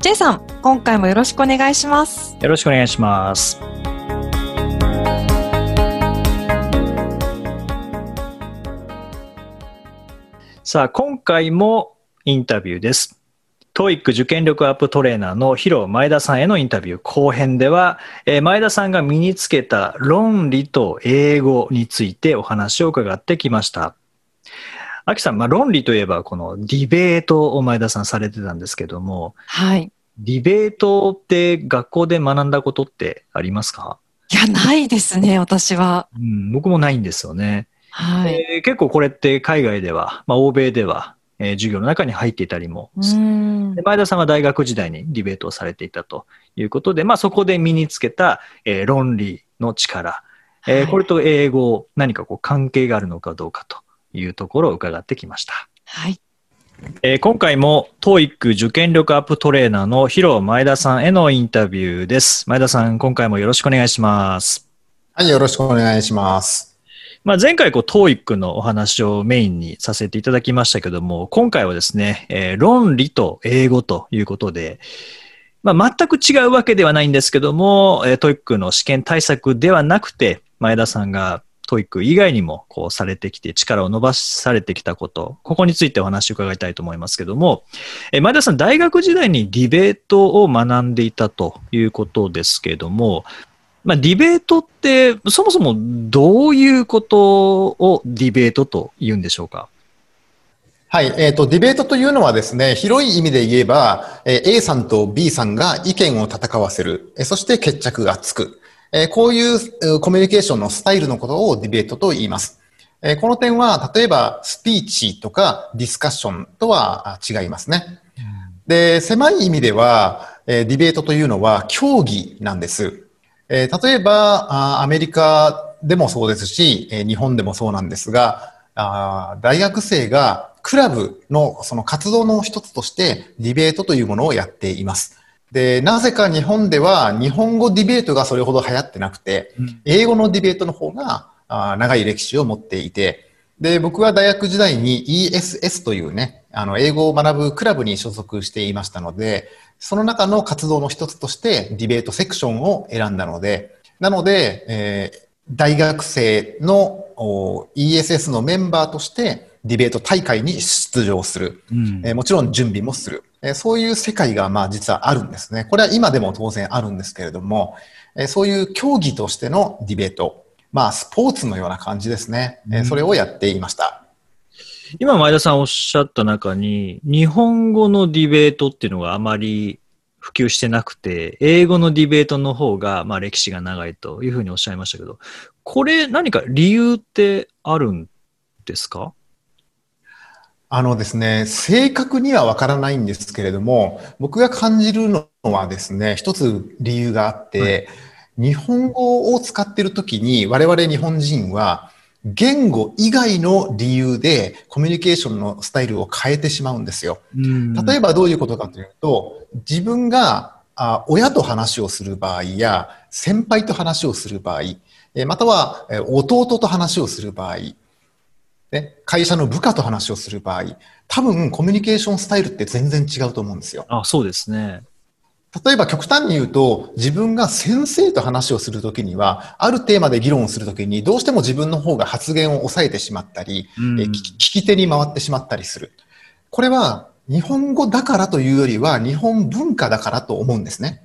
J さん、今回もよろしくお願いします。よろしくお願いしますさあ今回もインタビューです TOEIC 受験力アップトレーナーのヒロ前田さんへのインタビュー後編では、えー前田さんが身につけた論理と英語についてお話を伺ってきました。アキさん、まあ、論理といえばこのディベートを前田さんされてたんですけども、はい。ディベートって学校で学んだことってありますか、いや、ないですね、私は。うん、僕もないんですよね。はい。えー結構これって海外では、まあ、欧米では、えー授業の中に入っていたりもうで。前田さんは大学時代にディベートをされていたということで、まあ、そこで身につけた、えー論理の力、えーはいこれと英語、何かこう関係があるのかどうかというところを伺ってきました。はい。えー今回も TOEIC 受験力アップトレーナーのヒロ前田さんへのインタビューです。前田さん、今回もよろしくお願いします。はい、よろしくお願いします。まあ、前回こう TOEIC のお話をメインにさせていただきましたけども、今回はですね、えー論理と英語ということで、まあ、全く違うわけではないんですけども、えー TOEIC の試験対策ではなくて、前田さんが TOEIC 以外にもこうされてきて力を伸ばされてきたこと、ここについてお話を伺いたいと思いますけども、え前田さん、大学時代にディベートを学んでいたということですけども、まあ、ディベートって、そもそもどういうことをディベートと言うんでしょうか？はい、えっ、と、ディベートというのはですね、広い意味で言えば、えー A さんと B さんが意見を戦わせる、えーそして決着がつく。えーこういううコミュニケーションのスタイルのことをディベートと言います。えーこの点は、例えば、スピーチとかディスカッションとはあ違いますね。で、狭い意味では、えーディベートというのは競技なんです。えー例えばアメリカでもそうですし、えー日本でもそうなんですが、あー大学生がクラブのその活動の一つとしてディベートというものをやっています。で、なぜか日本では日本語ディベートがそれほど流行ってなくて、英語のディベートの方があー長い歴史を持っていて、で、僕は大学時代に ESS というね、あの、英語を学ぶクラブに所属していましたので、その中の活動の一つとしてディベートセクションを選んだので、なので、えー大学生のお ESS のメンバーとしてディベート大会に出場する。うんえーもちろん準備もする。えーそういう世界がまあ実はあるんですね。これは今でも当然あるんですけれども、えーそういう競技としてのディベート、まあスポーツのような感じですね。えーそれをやっていました。今、前田さんおっしゃった中に、日本語のディベートっていうのがあまり普及してなくて、英語のディベートの方が、まあ、歴史が長いというふうにおっしゃいましたけど、これ何か理由ってあるんですか？あのですね、正確にはわからないんですけれども、僕が感じるのはですね、一つ理由があって、日本語を使っているときに我々日本人は言語以外の理由でコミュニケーションのスタイルを変えてしまうんですよ。例えば、ばどういうことかというと、自分があ親と話をする場合や、先輩と話をする場合、えーまたはえー弟と話をする場合、ね、会社の部下と話をする場合、多分コミュニケーションスタイルって全然違うと思うんですよ。あ、そうですね。例えば極端に言うと、自分が先生と話をするときには、あるテーマで議論をするときに、どうしても自分の方が発言を抑えてしまったり、うんえー聞き聞き手に回ってしまったりする。これは日本語だからというよりは日本文化だからと思うんですね。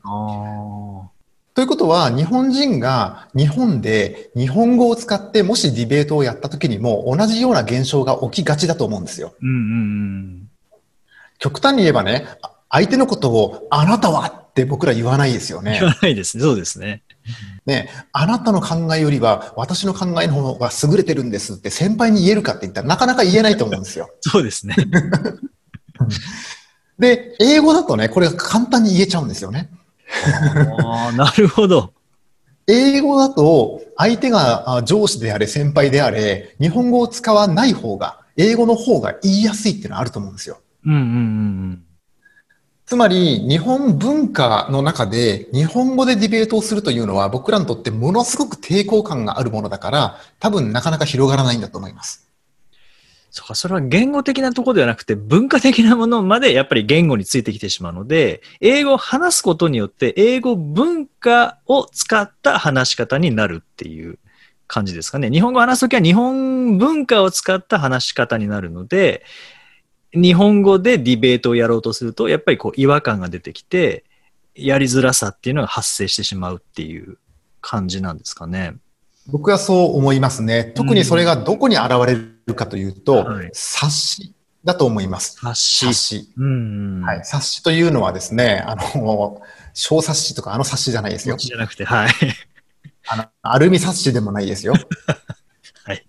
ということは日本人が日本で日本語を使ってもしディベートをやった時にも同じような現象が起きがちだと思うんですよ。うんうんうん。極端に言えばね、あ相手のことをあなたはって僕ら言わないですよね言。わないですね。そうですね。ね、あなたの考えよりは私の考えの方が優れてるんですって先輩に言えるかって言ったらなかなか言えないと思うんですよ。そうですね。で、英語だとね、これが簡単に言えちゃうんですよね。ああ、なるほど。英語だと、相手があ上司であれ、先輩であれ、日本語を使わない方が、英語の方が言いやすいっていうのはあると思うんですよ。うんうんうんつまり、日本文化の中で日本語でディベートをするというのは僕らにとってものすごく抵抗感があるものだから、多分なかなか広がらないんだと思います。そうか、それは言語的なところではなくて、文化的なものまでやっぱり言語についてきてしまうので、英語を話すことによって、英語文化を使った話し方になるっていう感じですかね。日本語を話すときは日本文化を使った話し方になるので、日本語でディベートをやろうとすると、やっぱりこう違和感が出てきて、やりづらさっていうのが発生してしまうっていう感じなんですかね。僕はそう思いますね。特にそれがどこに現れるかというと、はい冊子だと思います。発し。冊子。うんうん。はい。冊子というのはですね、あの、小冊子とかあの冊子じゃないですよ。じゃなくて、はい。あの、アルミ冊子でもないですよ。はい。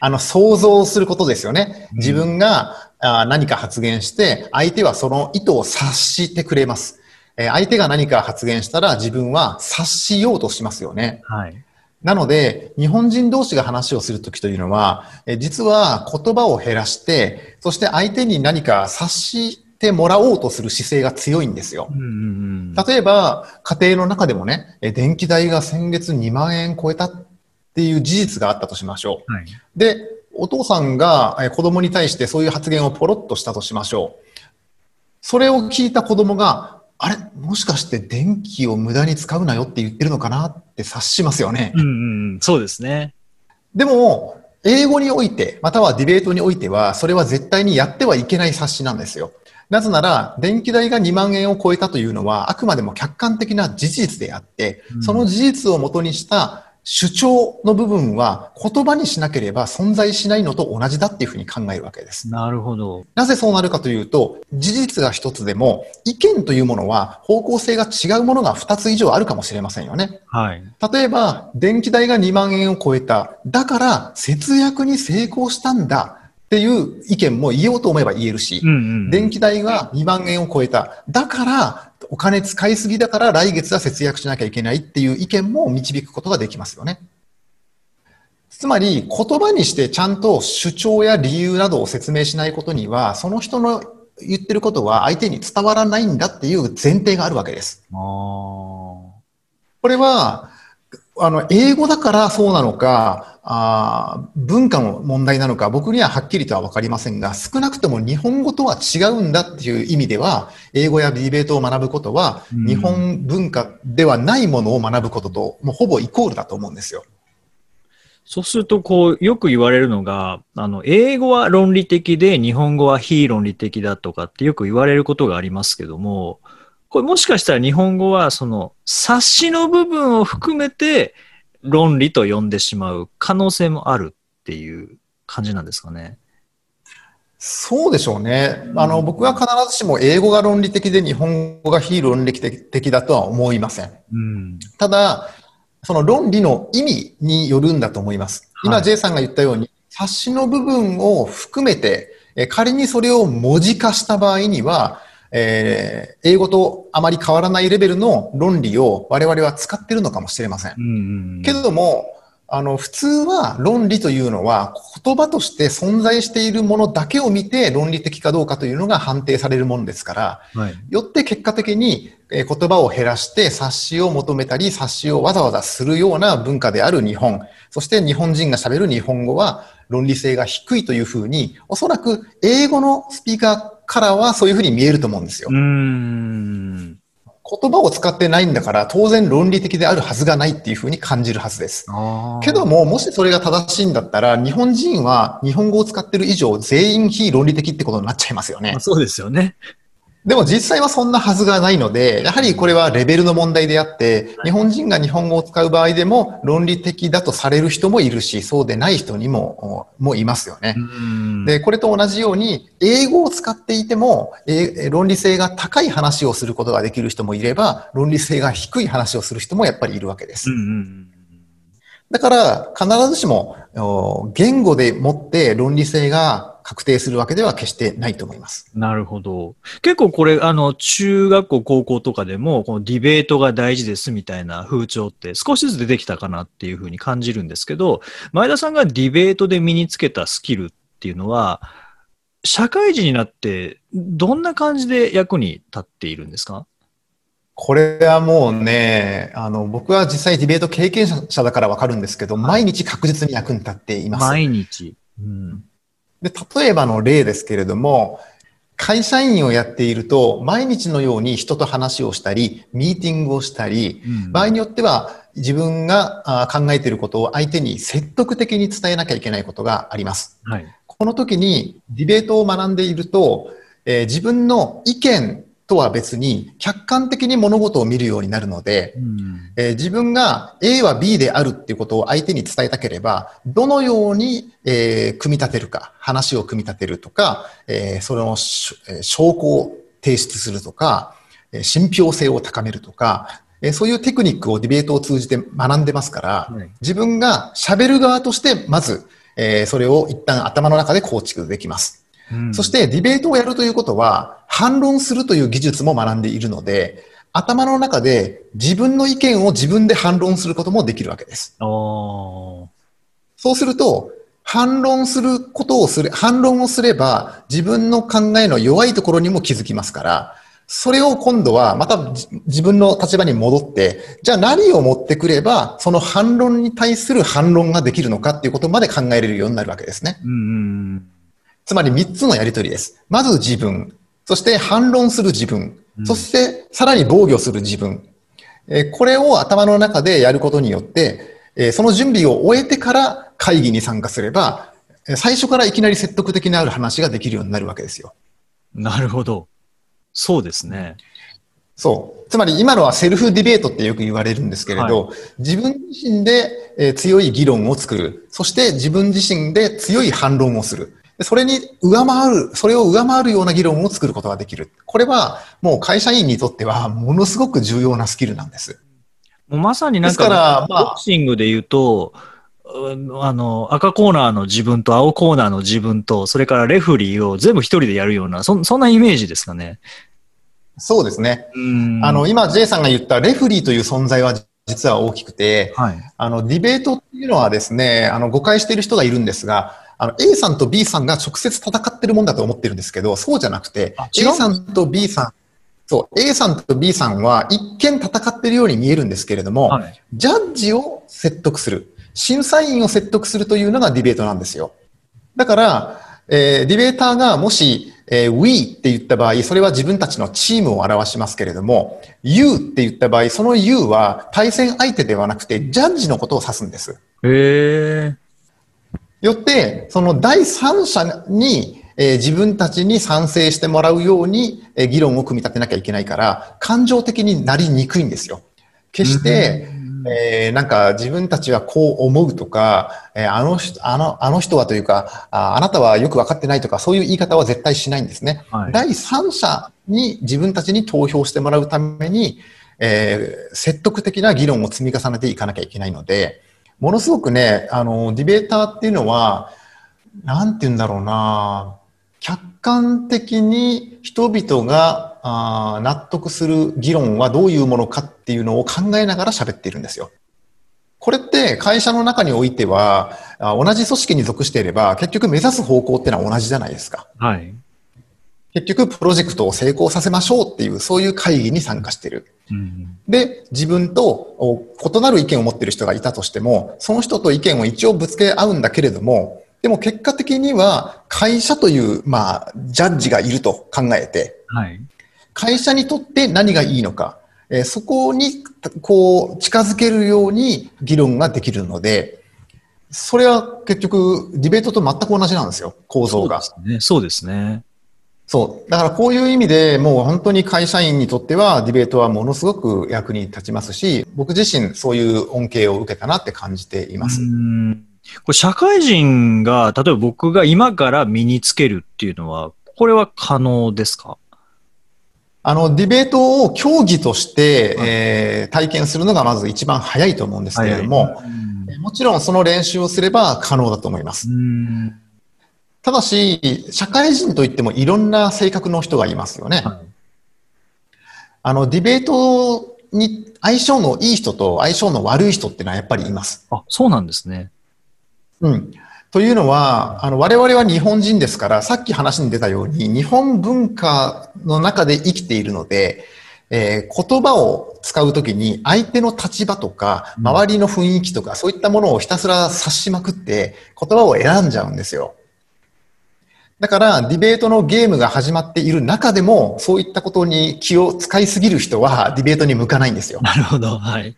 あの、想像することですよね。うん自分が、あ何か発言して、相手はその意図を察してくれます。えー相手が何か発言したら自分は察しようとしますよね。はい。なので、日本人同士が話をするときというのは、え実は言葉を減らして、そして相手に何か察してもらおうとする姿勢が強いんですよう。んうんうん。例えば、家庭の中でもね、え電気代が先月2万円超えたっていう事実があったとしましょう。はい。で、お父さんがえ子供に対してそういう発言をポロッとしたとしましょう。それを聞いた子供が、あれもしかして電気を無駄に使うなよって言ってるのかなって察しますよね。うんうんうん。そうですね。でも、英語において、またはディベートにおいては、それは絶対にやってはいけない冊子なんですよ。なぜなら、電気代が2万円を超えたというのは、あくまでも客観的な事実であってう、んその事実をもとにした主張の部分は言葉にしなければ存在しないのと同じだっていうふうに考えるわけです。なるほど。なぜそうなるかというと、事実が一つでも、意見というものは方向性が違うものが二つ以上あるかもしれませんよね。はい。例えば、電気代が2万円を超えた。だから、節約に成功したんだっていう意見も言おうと思えば言えるしうん、うん。電気代が2万円を超えた。だから、お金使いすぎだから来月は節約しなきゃいけないっていう意見も導くことができますよね。つまり、言葉にしてちゃんと主張や理由などを説明しないことには、その人の言ってることは相手に伝わらないんだっていう前提があるわけです。これは、あの、英語だからそうなのか、あー文化の問題なのか、僕にははっきりとはわかりませんが、少なくとも日本語とは違うんだっていう意味では、英語やディベートを学ぶことは、うん日本文化ではないものを学ぶことと、もうほぼイコールだと思うんですよ。そうすると、こう、よく言われるのが、あの、英語は論理的で、日本語は非論理的だとかってよく言われることがありますけども、これもしかしたら日本語は、その、察しの部分を含めて、論理と呼んでしまう可能性もあるっていう感じなんですかね。そうでしょうね。あの、僕は必ずしも英語が論理的で日本語が非論理的だとは思いません。うん。ただ、その論理の意味によるんだと思います。今、はい J さんが言ったように、冊子の部分を含めて、えー仮にそれを文字化した場合には、えー英語とあまり変わらないレベルの論理を我々は使っているのかもしれませんう。んうん。けれども、あの、普通は論理というのは言葉として存在しているものだけを見て論理的かどうかというのが判定されるものですから、はい。よって結果的にえー言葉を減らして冊子を求めたり冊子をわざわざするような文化である日本、そして日本人が喋る日本語は論理性が低いというふうに、おそらく英語のスピーカーからはそういうふうに見えると思うんですよう。ん。言葉を使ってないんだから当然論理的であるはずがないっていうふうに感じるはずです。けども、もしそれが正しいんだったら、日本人は日本語を使ってる以上全員非論理的ってことになっちゃいますよねまあ。そうですよね。でも実際はそんなはずがないので、やはりこれはレベルの問題であって、日本人が日本語を使う場合でも論理的だとされる人もいるし、そうでない人にも、もいますよね。うん。で、これと同じように、英語を使っていても、え論理性が高い話をすることができる人もいれば、論理性が低い話をする人もやっぱりいるわけですだから、必ずしも、お言語でもって論理性が確定するわけでは決してないと思います。なるほど。結構これ、あの、中学校、高校とかでも、このディベートが大事ですみたいな風潮って少しずつ出てきたかなっていうふうに感じるんですけど、前田さんがディベートで身につけたスキルっていうのは、社会人になってどんな感じで役に立っているんですか？これはもうね、あの、僕は実際ディベート経験者だからわかるんですけど、毎日確実に役に立っています。毎日。うん。で、例えばの例ですけれども、会社員をやっていると、毎日のように人と話をしたり、ミーティングをしたり、うん場合によっては自分があ考えていることを相手に説得的に伝えなきゃいけないことがあります。はい。この時にディベートを学んでいると、えー自分の意見とは別に客観的に物事を見るようになるので、うん。えー自分が A は B であるっていうことを相手に伝えたければ、どのように、えー組み立てるか、話を組み立てるとか、えーそのしえー証拠を提出するとか、えー信憑性を高めるとか、えーそういうテクニックをディベートを通じて学んでますから、はい自分が喋る側として、まず、えーそれを一旦頭の中で構築できます。うんそしてディベートをやるということは、反論するという技術も学んでいるので、頭の中で自分の意見を自分で反論することもできるわけです。そうすると、反論することをする、反論をすれば自分の考えの弱いところにも気づきますから、それを今度はまたじ自分の立場に戻って、じゃあ何を持ってくれば、その反論に対する反論ができるのかっていうことまで考えれるようになるわけですね。うんうん。つまり3つのやりとりです。まず自分、そして反論する自分、うんそしてさらに防御する自分。えーこれを頭の中でやることによって、えーその準備を終えてから会議に参加すれば、えー最初からいきなり説得的なある話ができるようになるわけですよ。なるほど。そうですね。そう。つまり今のはセルフディベートってよく言われるんですけれど、自分自身でえー強い議論を作る。そして自分自身で強い反論をする。でそれに上回る、それを上回るような議論を作ることができる。これはもう会社員にとってはものすごく重要なスキルなんです。もうまさになんからか、まあボクシングで言うと、うんあの、赤コーナーの自分と青コーナーの自分と、それからレフリーを全部一人でやるような、そそんなイメージですかね。そうですね。うんあの、今 J さんが言ったレフリーという存在は実は大きくて、はい。あの、ディベートっていうのはですね、あの、誤解している人がいるんですが、あの、A さんと B さんが直接戦ってるもんだと思ってるんですけど、そうじゃなくて A さんと B さん、そう、A さんと B さんは一見戦ってるように見えるんですけれども、はい。ジャッジを説得する、審査員を説得するというのがディベートなんですよ。だから、えーディベーターがもし、えー we って言った場合、それは自分たちのチームを表しますけれども、you って言った場合、その you は対戦相手ではなくて、ジャッジのことを指すんです。へえ。よって、その第三者に、えー自分たちに賛成してもらうように、えー議論を組み立てなきゃいけないから、感情的になりにくいんですよ。決して、えーなんか自分たちはこう思うとか、えーあの人、あの、あの人はというかあ、あなたはよくわかってないとか、そういう言い方は絶対しないんですね。はい第三者に自分たちに投票してもらうために、えー説得的な議論を積み重ねていかなきゃいけないので、ものすごくね、あの、ディベーターっていうのは、なんて言うんだろうな、客観的に人々があ納得する議論はどういうものかっていうのを考えながら喋っているんですよ。これって会社の中においては、同じ組織に属していれば、結局目指す方向ってのは同じじゃないですか。はい。結局プロジェクトを成功させましょうっていう、そういう会議に参加している。うん。で、自分とお異なる意見を持っている人がいたとしても、その人と意見を一応ぶつけ合うんだけれども、でも結果的には会社という、まあ、ジャッジがいると考えて、はい。会社にとって何がいいのか、えーそこに、こう、近づけるように議論ができるので、それは結局、ディベートと全く同じなんですよ、構造が。そうですね。そうですね。そう。だからこういう意味でもう本当に会社員にとってはディベートはものすごく役に立ちますし、僕自身そういう恩恵を受けたなって感じています。うんこれ社会人が、例えば僕が今から身につけるっていうのは、これは可能ですか？あの、ディベートを競技として、はいえー体験するのがまず一番早いと思うんですけれども、うんもちろんその練習をすれば可能だと思います。うんただし、社会人といってもいろんな性格の人がいますよね。はいあの、ディベートに相性のいい人と相性の悪い人っていうのはやっぱりいます。あ、そうなんですね。うん。というのは、あの、我々は日本人ですから、さっき話に出たように、日本文化の中で生きているので、えー言葉を使うときに相手の立場とか、うん周りの雰囲気とか、そういったものをひたすら察しまくって、言葉を選んじゃうんですよ。だから、ディベートのゲームが始まっている中でも、そういったことに気を使いすぎる人は、ディベートに向かないんですよ。なるほど。はい。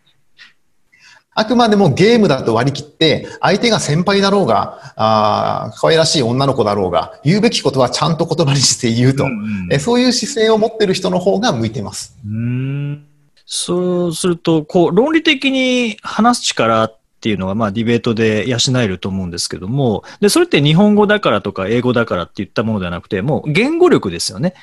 あくまでもゲームだと割り切って、相手が先輩だろうが、あー可愛らしい女の子だろうが、言うべきことはちゃんと言葉にして言うと、うんえそういう姿勢を持ってる人の方が向いてます。うーんそうすると、こう、論理的に話す力っていうのは、まあ、ディベートで養えると思うんですけども、で、それって日本語だからとか英語だからって言ったものではなくて、もう言語力ですよね。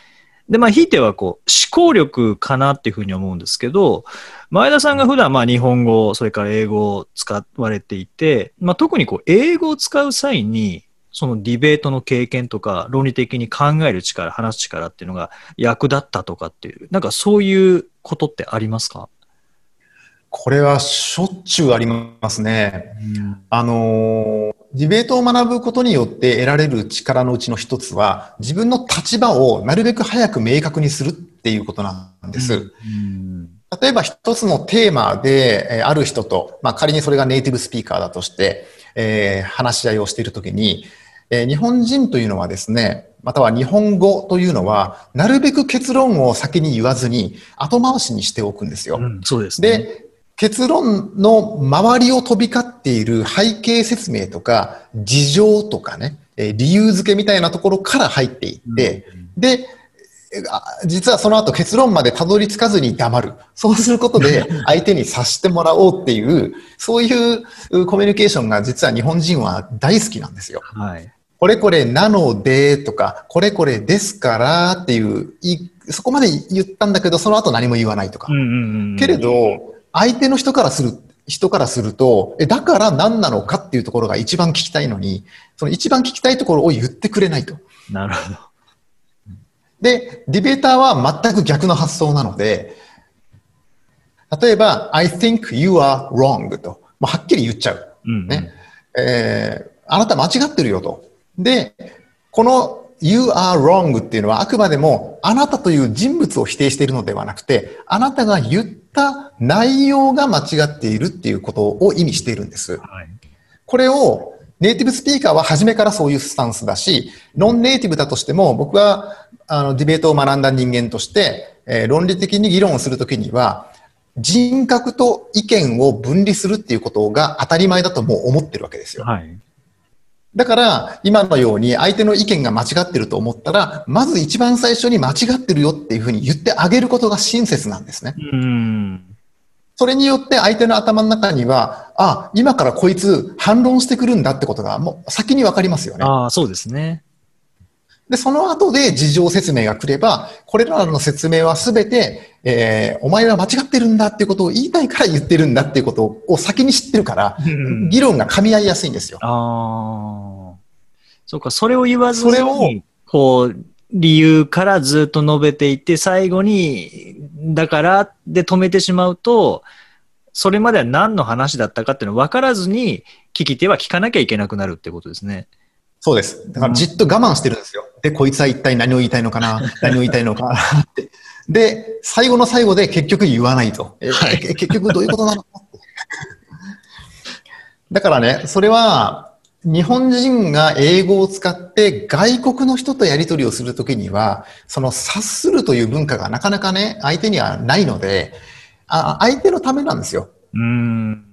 で、まあ、ひいては、こう、思考力かなっていうふうに思うんですけど、前田さんが普段、まあ、日本語、それから英語を使われていて、まあ、特にこう、英語を使う際に、そのディベートの経験とか、論理的に考える力、話す力っていうのが役立ったとかっていう、なんかそういうことってありますか？これはしょっちゅうありますね。あのーディベートを学ぶことによって得られる力のうちの一つは、自分の立場をなるべく早く明確にするっていうことなんです。うん例えば一つのテーマで、えーある人と、まあ、仮にそれがネイティブスピーカーだとして、えー話し合いをしているときに、えー日本人というのはですね、または日本語というのは、なるべく結論を先に言わずに、後回しにしておくんですよ。うんそうですね。で、結論の周りを飛び交っている背景説明とか、事情とかね、えー理由付けみたいなところから入っていって、で、実はその後結論までたどり着かずに黙る。そうすることで 相手に察してもらおうっていう、そういううコミュニケーションが実は日本人は大好きなんですよ。はい。これこれなのでとか、これこれですからっていう、いそこまで言ったんだけど、その後何も言わないとか。うんうんうんけれど、相手の人からする、人からすると、え、だから何なのかっていうところが一番聞きたいのに、その一番聞きたいところを言ってくれないと。なるほど。で、ディベーターは全く逆の発想なので、例えば、I think you are wrong と、もうはっきり言っちゃう。うんうんねえーあなた間違ってるよと。で、この You are wrong っていうのはあくまでもあなたという人物を否定しているのではなくて、あなたが言った内容が間違っているっていうことを意味しているんです。はい。これをネイティブスピーカーは初めからそういうスタンスだし、ノンネイティブだとしても僕はあのディベートを学んだ人間として、えー論理的に議論をするときには、人格と意見を分離するっていうことが当たり前だともう思ってるわけですよ。はい。だから、今のように相手の意見が間違ってると思ったら、まず一番最初に間違ってるよっていうふうに言ってあげることが親切なんですね。うん。それによって相手の頭の中には、あ、今からこいつ反論してくるんだってことがもう先にわかりますよね。ああ、そうですね。で、その後で事情説明が来れば、これらの説明はすべて、えーお前は間違ってるんだっていうことを言いたいから言ってるんだっていうことを先に知ってるから、うん議論が噛み合いやすいんですよ。ああ。そうか、それを言わずに、それをこう、理由からずっと述べていって、最後に、だからで止めてしまうと、それまでは何の話だったかっていうの分からずに、聞き手は聞かなきゃいけなくなるってことですね。そうです。だからじっと我慢してるんですよ。で、こいつは一体何を言いたいのかな？何を言いたいのかな？って。で、最後の最後で結局言わないと。えはいえ結局どういうことなの？だからね、それは、日本人が英語を使って外国の人とやり取りをするときには、その察するという文化がなかなかね、相手にはないので、あ相手のためなんですよ。うーん。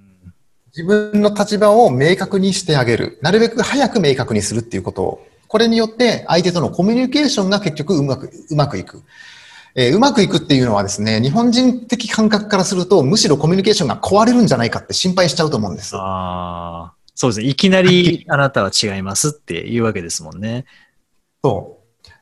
自分の立場を明確にしてあげる。なるべく早く明確にするっていうことを。これによって相手とのコミュニケーションが結局うまく、うまくいく。えーうまくいくっていうのはですね、日本人的感覚からすると、むしろコミュニケーションが壊れるんじゃないかって心配しちゃうと思うんです。ああ。そうですね。いきなり あなたは違いますっていうわけですもんね。そう。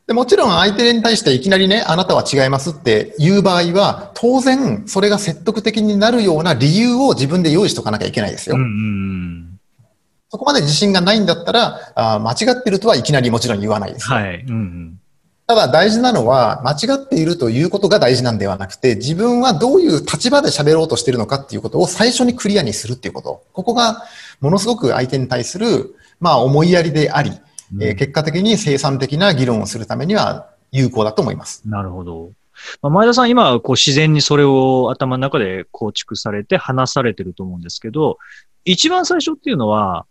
でもちろん相手に対していきなりね、あなたは違いますって言う場合は、当然それが説得的になるような理由を自分で用意しとかなきゃいけないですよ。うんうんそこまで自信がないんだったら、あ間違ってるとはいきなりもちろん言わないです。はい。うんうんただ大事なのは、間違っているということが大事なんではなくて、自分はどういう立場で喋ろうとしているのかっていうことを最初にクリアにするっていうこと。ここがものすごく相手に対する、まあ思いやりであり、うん、えー、結果的に生産的な議論をするためには有効だと思います。なるほど。まあ、前田さん、今、こう自然にそれを頭の中で構築されて話されてると思うんですけど、一番最初っていうのは、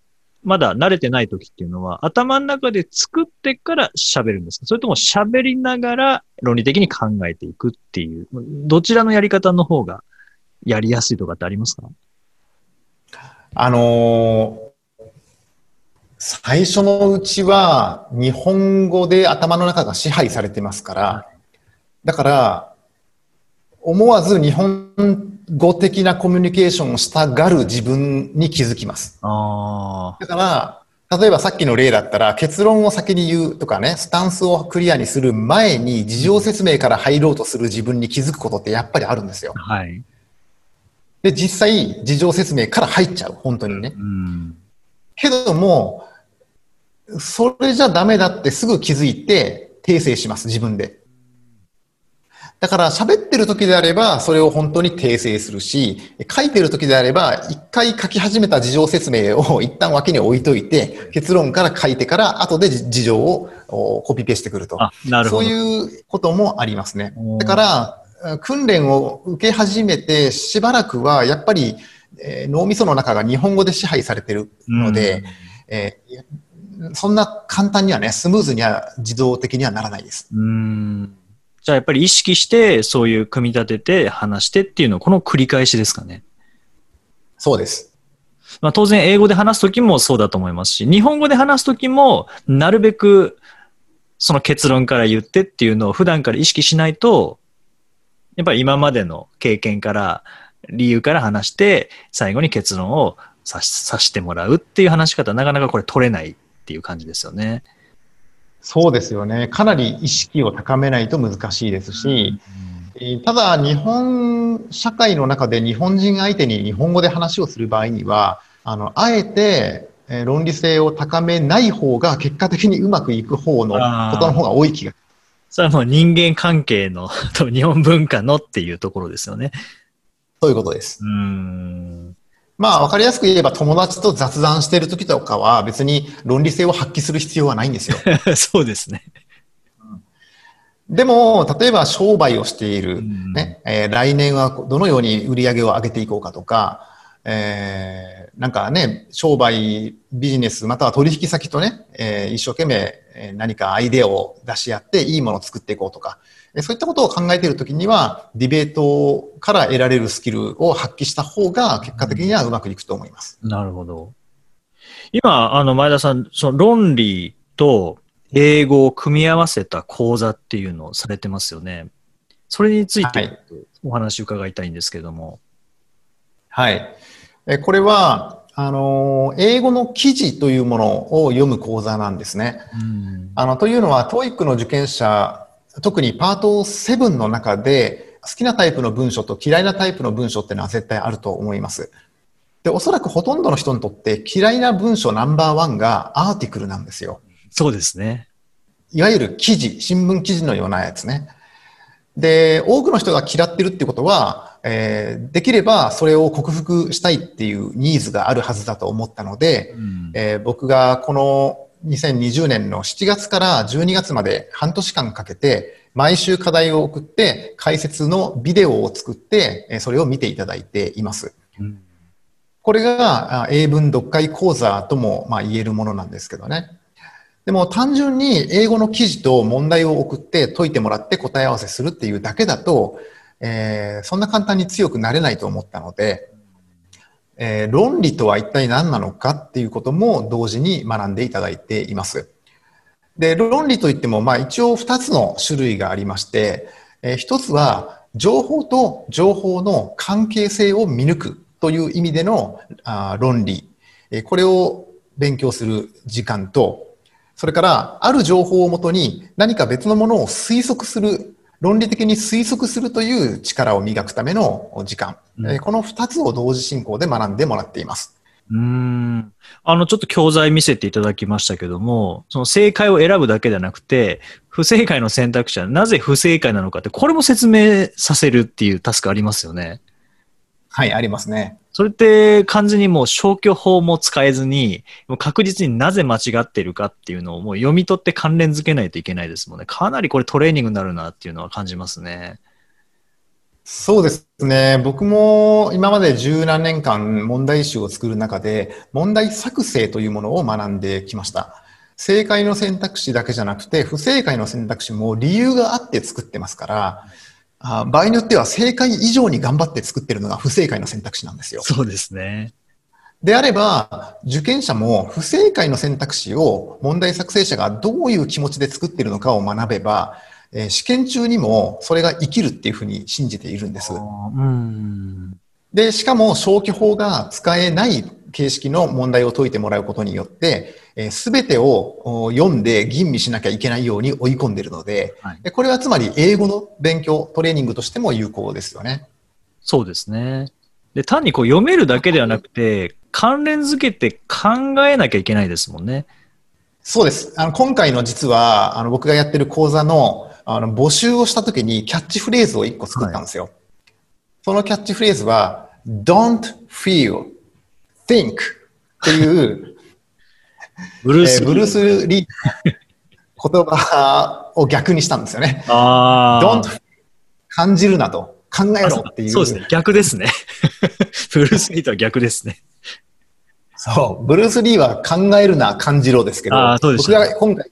まだ慣れてない時っていうのは、頭の中で作ってから喋るんですか？それとも喋りながら論理的に考えていくっていう、どちらのやり方の方がやりやすいとかってありますか？あのー、最初のうちは日本語で頭の中が支配されてますから、だから、思わず日本語的なコミュニケーションをしたがる自分に気づきます。あだから、例えばさっきの例だったら結論を先に言うとかね、スタンスをクリアにする前に事情説明から入ろうとする自分に気づくことってやっぱりあるんですよ。はい。で、実際事情説明から入っちゃう、本当にね。うん、けども、それじゃダメだってすぐ気づいて訂正します、自分で。だから喋ってる時であれば、それを本当に訂正するし、書いてる時であれば、一回書き始めた事情説明を一旦脇に置いといて、結論から書いてから、後で事情をコピペしてくると。なるほど。そういうこともありますね。だから、訓練を受け始めてしばらくは、やっぱり、えー、脳みその中が日本語で支配されてるので、えー、そんな簡単にはね、スムーズには自動的にはならないです。うんじゃあやっぱり意識して、そういう組み立てて話してっていうのは、この繰り返しですかね。そうです。まあ当然英語で話すときもそうだと思いますし、日本語で話すときも、なるべくその結論から言ってっていうのを普段から意識しないと、やっぱり今までの経験から、理由から話して、最後に結論をさしてもらうっていう話し方、なかなかこれ取れないっていう感じですよね。そうですよね。かなり意識を高めないと難しいですし、うん、ただ日本社会の中で日本人相手に日本語で話をする場合には、あの、あえて論理性を高めない方が結果的にうまくいく方のことの方が多い気が。それはもう人間関係の と日本文化のっていうところですよね。そういうことです。うんまあ、わかりやすく言えば友達と雑談してる時とかは別に論理性を発揮する必要はないんですよ。そうですね。でも、例えば商売をしている、ね、うん、えー、来年はどのように売り上げを上げていこうかとか、えー、なんかね、商売、ビジネス、または取引先とね、えー、一生懸命何かアイデアを出し合っていいものを作っていこうとか、そういったことを考えているときには、ディベートから得られるスキルを発揮した方が結果的にはうまくいくと思います。なるほど。今、あの、前田さん、その論理と英語を組み合わせた講座っていうのをされてますよね。それについてお話伺いたいんですけれども。はい。えこれは、あの、英語の記事というものを読む講座なんですね。うん、あの、というのは、TOEIC の受験者特にパート7の中で好きなタイプの文章と嫌いなタイプの文章っていうのは絶対あると思います。で、おそらくほとんどの人にとって嫌いな文章ナンバーワンがアーティクルなんですよ。そうですね。いわゆる記事、新聞記事のようなやつね。で、多くの人が嫌ってるってことは、えー、できればそれを克服したいっていうニーズがあるはずだと思ったので、うん、えー、僕がこの2020年の7月から12月まで半年間かけて、毎週課題を送って、解説のビデオを作って、それを見ていただいています。うん、これが英文読解講座ともまあ言えるものなんですけどね。でも単純に英語の記事と問題を送って解いてもらって答え合わせするっていうだけだと、えー、そんな簡単に強くなれないと思ったので、えー、論理とは一体何なのかっていうことも同時に学んでいただいています。で、論理といっても、まあ一応二つの種類がありまして、えー、一つは情報と情報の関係性を見抜くという意味でのあ論理、えー、これを勉強する時間と、それからある情報をもとに何か別のものを推測する論理的に推測するという力を磨くための時間、うん、この二つを同時進行で学んでもらっています。うん。あの、ちょっと教材見せていただきましたけども、その正解を選ぶだけではなくて、不正解の選択肢はなぜ不正解なのかって、これも説明させるっていうタスクありますよね。はい、ありますね。それって完全にもう消去法も使えずに、もう確実になぜ間違ってるかっていうのをもう読み取って関連づけないといけないですもんね。かなりこれトレーニングになるなっていうのは感じますね。そうですね。僕も今まで十何年間問題集を作る中で、問題作成というものを学んできました。正解の選択肢だけじゃなくて、不正解の選択肢も理由があって作ってますから、あ場合によっては正解以上に頑張って作ってるのが不正解の選択肢なんですよ。そうですね。であれば、受験者も不正解の選択肢を問題作成者がどういう気持ちで作っているのかを学べば、えー試験中にもそれが生きるっていうふうに信じているんです。うん。で、しかも消去法が使えない形式の問題を解いてもらうことによって、す、べ、てをお読んで吟味しなきゃいけないように追い込んでいるので、はいでこれはつまり英語の勉強、トレーニングとしても有効ですよね。そうですね。で、単にこう読めるだけではなくて、関連づけて考えなきゃいけないですもんね。そうです。あの今回の実は、あの僕がやってる講座のあの募集をしたときにキャッチフレーズを1個作ったんですよ。そのキャッチフレーズは、don't feel, think っていう、ブルース・えーブルース・リー言葉を逆にしたんですよね。ああ。don't 感じるなと考えろっていう。そうですね。逆ですね。ブルース・リーとは逆ですね。そう。ブルース・リーは考えるな、感じろですけど、あーそうでし僕が今回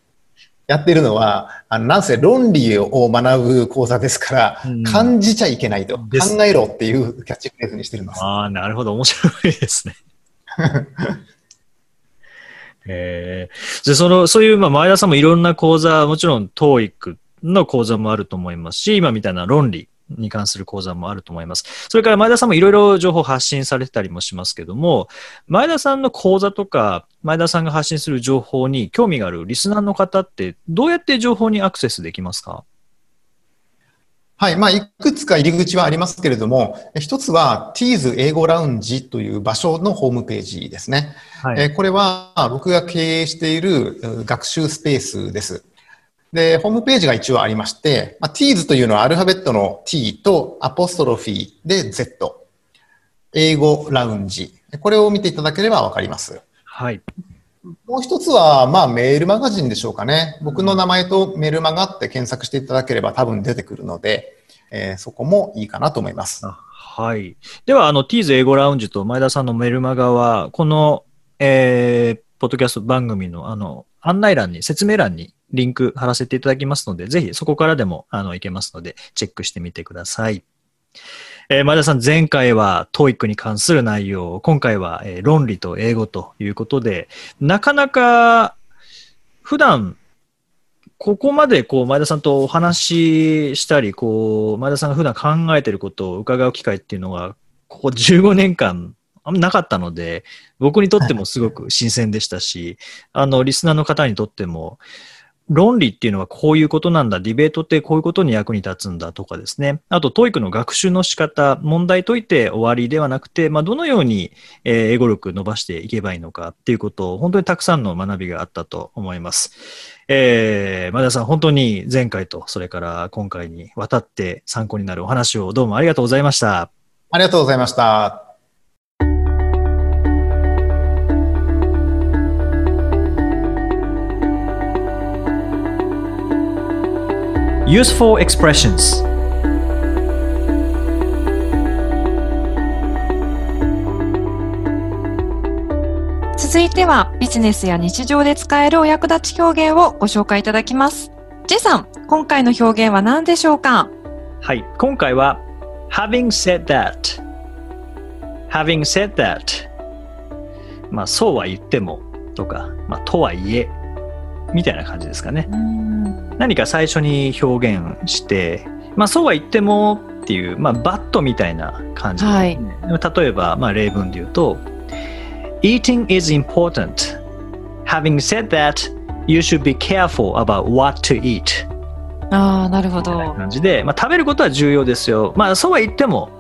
やってるのは、あのなんせ論理を学ぶ講座ですから、うん感じちゃいけないと。考えろっていうキャッチフレーズにしてるんです。ああ、なるほど。面白いですね。えー、で、その、そういう、まあ、前田さんもいろんな講座、もちろん、TOEIC の講座もあると思いますし、今みたいな論理に関する講座もあると思います。それから前田さんもいろいろ情報発信されてたりもしますけども、前田さんの講座とか、前田さんが発信する情報に興味があるリスナーの方って、どうやって情報にアクセスできますか？はい。まあ、いくつか入り口はありますけれども、一つは T's 英語ラウンジという場所のホームページですね。はえーこれは僕が経営しているう学習スペースです。で、ホームページが一応ありまして、まあ、T's というのはアルファベットの T とアポストロフィーで Z。英語ラウンジ。これを見ていただければわかります。はい。もう一つは、まあ、メールマガジンでしょうかね。僕の名前とメールマガって検索していただければ多分出てくるので、えーそこもいいかなと思います。あはい。では、あの、ティーズ英語ラウンジと前田さんのメルマガは、この、えー、ポッドキャスト番組の、あの、案内欄に、説明欄にリンク貼らせていただきますので、ぜひそこからでも、あの、いけますので、チェックしてみてください。えー前田さん、前回は TOEIC に関する内容、今回は、えー論理と英語ということで、なかなか、普段、ここまでこう前田さんとお話ししたり、こう前田さんが普段考えていることを伺う機会っていうのが、ここ15年間あんまなかったので、僕にとってもすごく新鮮でしたし、あの、リスナーの方にとっても、論理っていうのはこういうことなんだ、ディベートってこういうことに役に立つんだとかですね。あと、 TOEIC の学習の仕方、問題解いて終わりではなくて、まあ、どのように、英語力伸ばしていけばいいのかっていうことを、本当にたくさんの学びがあったと思います。えー、前田さん、本当に前回と、それから今回にわたって参考になるお話をどうもありがとうございました。ありがとうございました。Useful expressions. 続いてはビジネスや日常で使えるお役立ち表現をご紹介いただきます。J さん、今回の表現は何でしょうか？はい、今回は having said that. Having said that まあそうは言ってもとか、まあとはいえみたいな感じですかね。何か最初に表現して、まあそうは言ってもっていう、まあバットみたいな感じですね、例えば、まあ例文で言うと Eating is important. Having said that, you should be careful about what to eat. ああ、なるほど。感じで、まあ、食べることは重要ですよ。まあ、そうは言っても、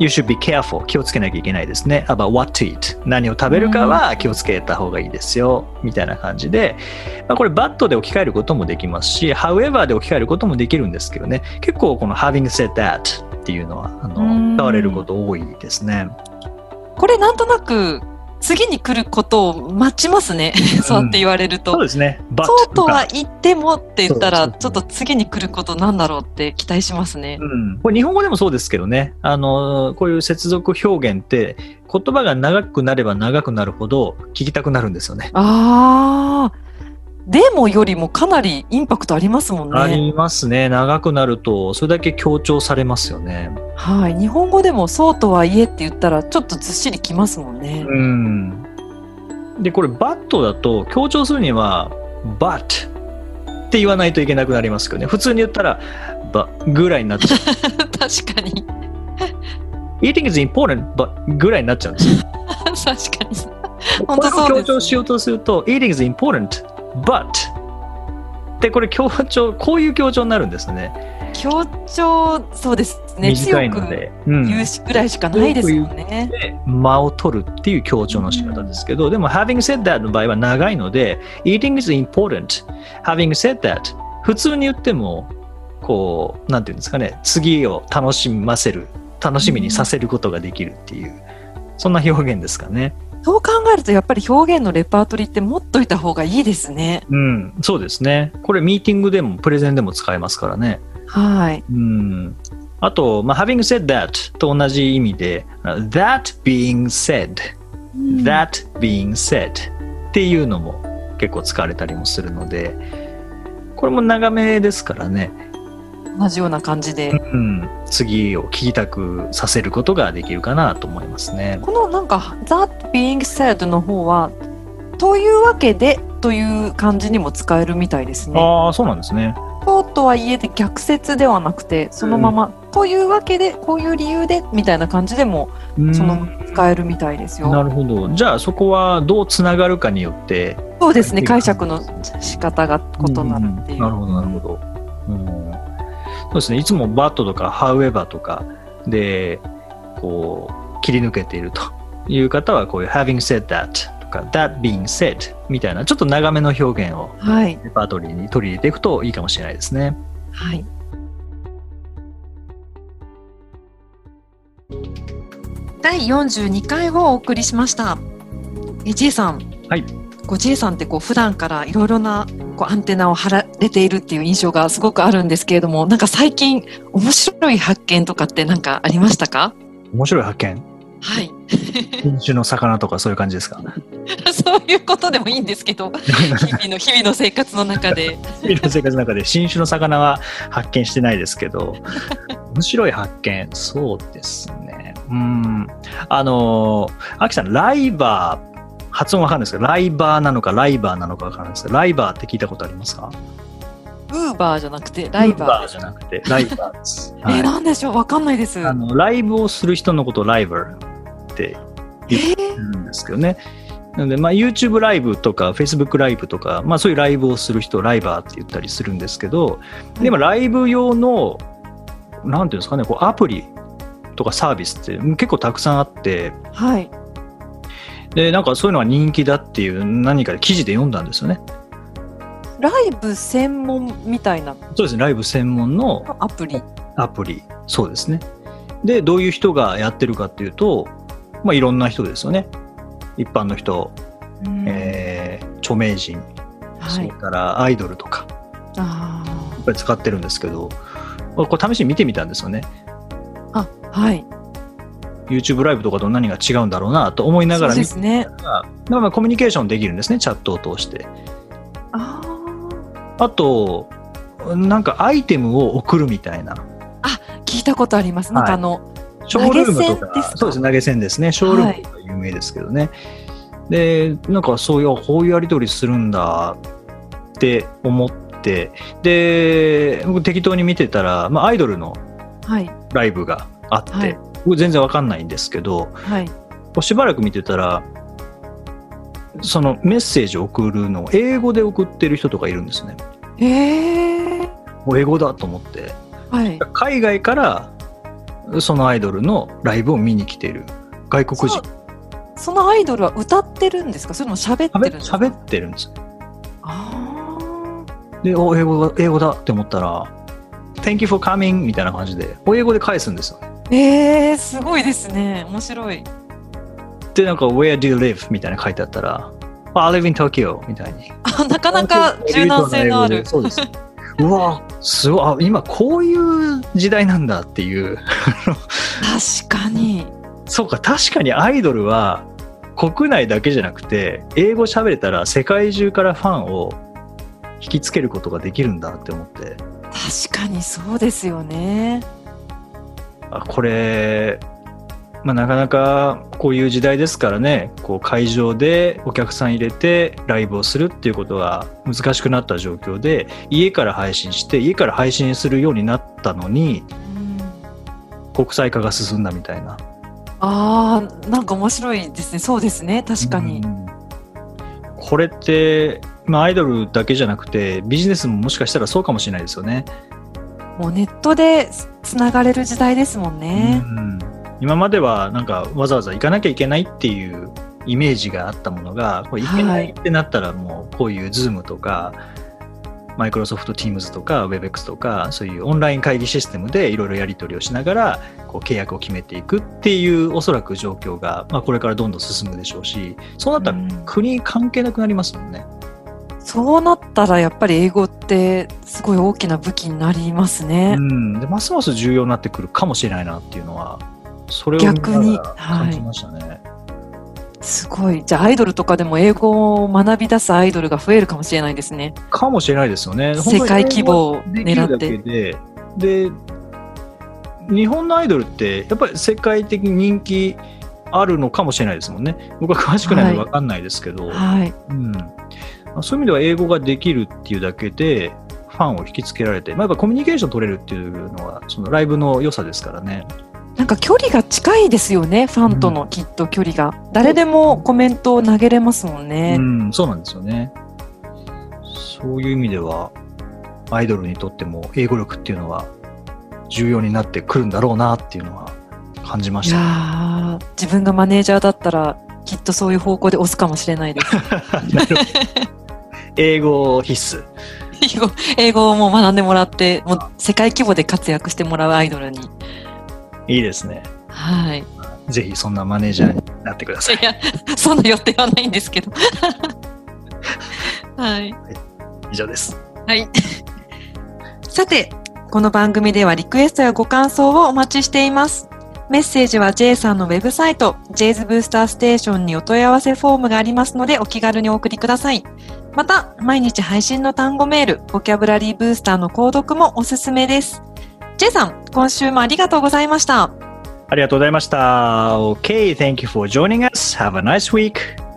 You should be careful. 気をつけなきゃいけないですね。about what to eat. 何を食べるかは気をつけた方がいいですよ。みたいな感じで、まあ、これ but で置き換えることもできますし、however で置き換えることもできるんですけどね。結構この having said that っていうのはあの使われること多いですね。これなんとなく次に来ることを待ちますね。そうやって言われると。そうですね。そうとは言ってもって言ったら、ちょっと次に来ることなんだろうって期待しますね。うん、これ日本語でもそうですけどね、あのこういう接続表現って言葉が長くなれば長くなるほど聞きたくなるんですよね。ああ。でもよりもかなりインパクトありますもんあね。りますね。長くなるとそれだけ強調されますよね。はい。日本語でもそうとはいえって言ったらちょっとずっしりきますもんね。うん。で、これ but だと強調するには but って言わないといけなくなりますけどね。普通に言ったら but ぐらいになっちゃう。確かに。eating is important but ぐらいになっちゃうんですよ。確かに。こ本当そうですれを強調しようとすると、eating is important, but で、これ強調、こういう強調になるんですね。強調、そうですね。短いので。うん言うしぐらいしかないですもんね。で間を取るっていう強調の仕方ですけど、でも having said that の場合は長いので、eating is important, having said that 普通に言っても、こう、なんていうんですかね、次を楽しませる、楽しみにさせることができるっていう、そんな表現ですかね。そう考えるとやっぱり表現のレパートリーって持っといた方がいいですね。うん、そうですね。これミーティングでもプレゼンでも使えますからね。はい。うん。あと、まあ、having said that と同じ意味で、that being said, that being said っていうのも結構使われたりもするので、これも長めですからね、同じような感じで。うん、次を聞きたくさせることができるかなと思いますね。このなんか、that being said の方は、というわけでという感じにも使えるみたいですね。ああ、そうなんですね。そうとはいえで逆説ではなくて、そのまま、というわけで、こういう理由でみたいな感じでも、うんその使えるみたいですよ。なるほど。じゃあそこはどうつながるかによってそうですね。解釈の仕方が異なるっていう。んなるほど、なるほど。うん、そうですね。いつも but とか however とかで、こう、切り抜けているという方は、こういう having said that とか that being said みたいな、ちょっと長めの表現をはい。レパートリーに取り入れていくといいかもしれないですね。はい。第42回をお送りしました。え、J さん。はい。こう J さんってこう普段からいろいろなこうアンテナを張られているっていう印象がすごくあるんですけれども、なんか最近面白い発見とかってなんかありましたか？面白い発見？はい。品種の魚とかそういう感じですか？そういうことでもいいんですけど、日々の日々の生活の中で。日々の生活の中で新種の魚は発見してないですけど、面白い発見、そうですね。うん。あの、アキさん、ライバー、発音わかんないですけど、ライバーなのかライバーなのかわかんないですけど、ライバーって聞いたことありますか？ウーバーじゃなくてライバー。じゃなくて、ライバーです。えー、はいなんでしょう？わかんないです。あのライブをする人のことをライバーって言ってるんですけどね。なので、まあ、YouTube ライブとか Facebook ライブとか、まあ、そういうライブをする人をライバーって言ったりするんですけど、でもライブ用の、なんていうんですかね、こうアプリとかサービスって結構たくさんあって、はい。で、なんかそういうのが人気だっていう何かで記事で読んだんですよね。ライブ専門みたいなそうですね、ライブ専門のアプリ。アプリ。そうですね。で、どういう人がやってるかっていうと、まあ、いろんな人ですよね。一般の人、うんえー著名人、それはい。からアイドルとか、あいっぱい使ってるんですけど、これ試しに見てみたんですよね。ーあ、はい。YouTube ライブとかと何が違うんだろうなと思いながら見てですね。まあまあコミュニケーションできるんですね、チャットを通して。ああと、なんかアイテムを送るみたいな。あ、聞いたことあります。なんかあの、ショールームとか投げ銭ですか？そうです、投げ銭ですね。ショールームとか有名ですけどね。で、なんかそういう、あこういうやり取りするんだって思って、で、僕適当に見てたら、まあ、アイドルのはい。ライブがあって、はい僕全然わかんないんですけど、はい。しばらく見てたら、そのメッセージを送るのを英語で送ってる人とかいるんですね。へえ。もう英語だと思って。はい。海外からそのアイドルのライブを見に来ている外国人。そのアイドルは歌ってるんですか？それとも喋ってるんですか？喋ってるんです。あで、お、英語だ、英語だって思ったら、Thank you for coming みたいな感じで、お英語で返すんですよね。ーえー、すごいですね。面白い。で、なんか、Where do you live? みたいな書いてあったら、I live in Tokyo みたいに。あなかなか柔軟性のある。そうです。うわ、すごい。あ、今こういう時代なんだっていう。確かに。そうか、確かにアイドルは国内だけじゃなくて、英語喋れたら世界中からファンを引きつけることができるんだって思って、確かにそうですよね。あこれ、まあ、なかなかこういう時代ですからね、こう会場でお客さん入れてライブをするっていうことが難しくなった状況で、家から配信して、家から配信するようになったのに、うん国際化が進んだみたいな。ああ、なんか面白いですね。そうですね。確かにう。んこれって、まあ、アイドルだけじゃなくてビジネスももしかしたらそうかもしれないですよね。もうネットでつながれる時代ですもんね。うん今まではなんかわざわざ行かなきゃいけないっていうイメージがあったものがこれ行けないってなったらもうこういう Zoom とかマイクロソフト Teams とか WebEx とかそういうオンライン会議システムでいろいろやり取りをしながらこう契約を決めていくっていうおそらく状況が、まあ、これからどんどん進むでしょうしそうなったらうん国関係なくなりますもんね。そうなったらやっぱり英語ってすごい大きな武器になりますね。うん、でますます重要になってくるかもしれないなっていうのはそれを逆に感じましたね。すごい。じゃあアイドルとかでも英語を学び出すアイドルが増えるかもしれないですね。かもしれないですよね。世界規模を狙って。けでで日本のアイドルってやっぱり世界的に人気あるのかもしれないですもんね。僕は詳しくないので分かんないですけど、はい。うん、そういう意味では英語ができるっていうだけでファンを引きつけられて、まあ、やっぱコミュニケーション取れるっていうのはそのライブの良さですからね。なんか距離が近いですよね。ファンとのきっと距離が。誰でもコメントを投げれますもんね。うん、そうなんですよね。そういう意味では、アイドルにとっても英語力っていうのは重要になってくるんだろうなっていうのは感じまいした。やー自分がマネージャーだったらきっとそういう方向で押すかもしれないです。英語必須。英語英語をもう学んでもらって、もう世界規模で活躍してもらうアイドルに。いいですね。はい。ぜひそんなマネージャーになってください。いや、そんな予定はないんですけど。はい。以上です。はい。さて、この番組ではリクエストやご感想をお待ちしています。メッセージは J さんのウェブサイト、J's ブースターステーションにお問い合わせフォームがありますので、お気軽にお送りください。また、毎日配信の単語メール、ボキャブラリーブースターの購読もおすすめです。J さん、今週もありがとうございました。ありがとうございました。Okay, thank you for joining us. Have a nice week.